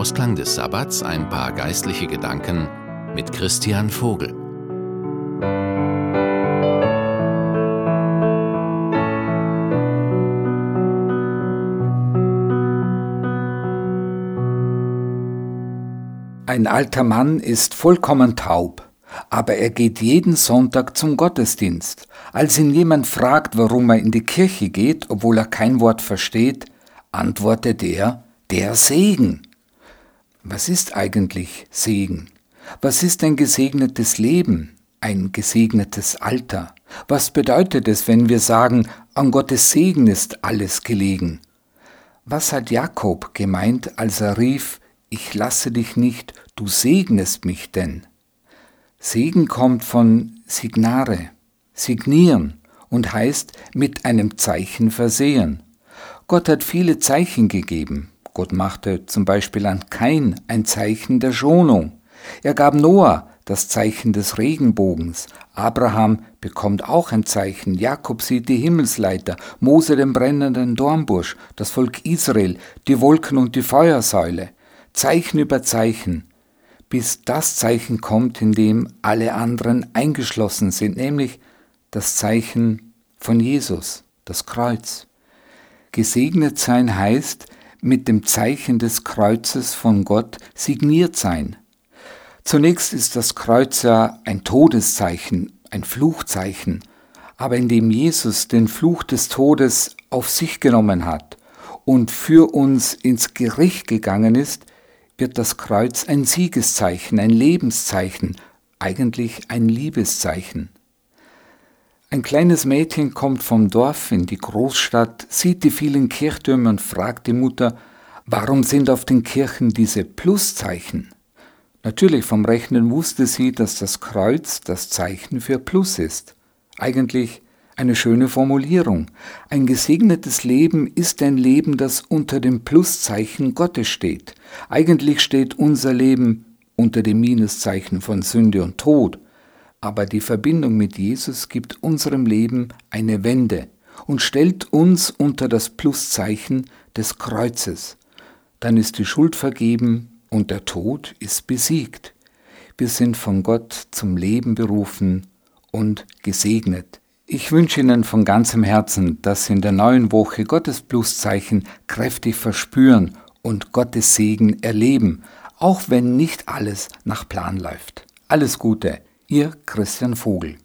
Ausklang des Sabbats ein paar geistliche Gedanken mit Christian Vogel. Ein alter Mann ist vollkommen taub, aber er geht jeden Sonntag zum Gottesdienst. Als ihn jemand fragt, warum er in die Kirche geht, obwohl er kein Wort versteht, antwortet er, der Segen. Was ist eigentlich Segen? Was ist ein gesegnetes Leben, ein gesegnetes Alter? Was bedeutet es, wenn wir sagen, an Gottes Segen ist alles gelegen? Was hat Jakob gemeint, als er rief, ich lasse dich nicht, du segnest mich denn. Segen kommt von signare, signieren und heißt mit einem Zeichen versehen. Gott hat viele Zeichen gegeben. Gott machte zum Beispiel an Kain ein Zeichen der Schonung. Er gab Noah das Zeichen des Regenbogens. Abraham bekommt auch ein Zeichen. Jakob sieht die Himmelsleiter, Mose den brennenden Dornbusch, das Volk Israel, die Wolken und die Feuersäule. Zeichen über Zeichen, bis das Zeichen kommt, in dem alle anderen eingeschlossen sind, nämlich das Zeichen von Jesus, das Kreuz. Gesegnet sein heißt, mit dem Zeichen des Kreuzes von Gott signiert sein. Zunächst ist das Kreuz ja ein Todeszeichen, ein Fluchzeichen, aber indem Jesus den Fluch des Todes auf sich genommen hat und für uns ins Gericht gegangen ist, wird das Kreuz ein Siegeszeichen, ein Lebenszeichen, eigentlich ein Liebeszeichen. Ein kleines Mädchen kommt vom Dorf in die Großstadt, sieht die vielen Kirchtürme und fragt die Mutter, warum sind auf den Kirchen diese Pluszeichen? Natürlich vom Rechnen wusste sie, dass das Kreuz das Zeichen für Plus ist. Eigentlich eine schöne Formulierung. Ein gesegnetes Leben ist ein Leben, das unter dem Pluszeichen Gottes steht. Eigentlich steht unser Leben unter dem Minuszeichen von Sünde und Tod. Aber die Verbindung mit Jesus gibt unserem Leben eine Wende und stellt uns unter das Pluszeichen des Kreuzes. Dann ist die Schuld vergeben und der Tod ist besiegt. Wir sind von Gott zum Leben berufen und gesegnet. Ich wünsche Ihnen von ganzem Herzen, dass Sie in der neuen Woche Gottes Pluszeichen kräftig verspüren und Gottes Segen erleben, auch wenn nicht alles nach Plan läuft. Alles Gute, Ihr Christian Vogel.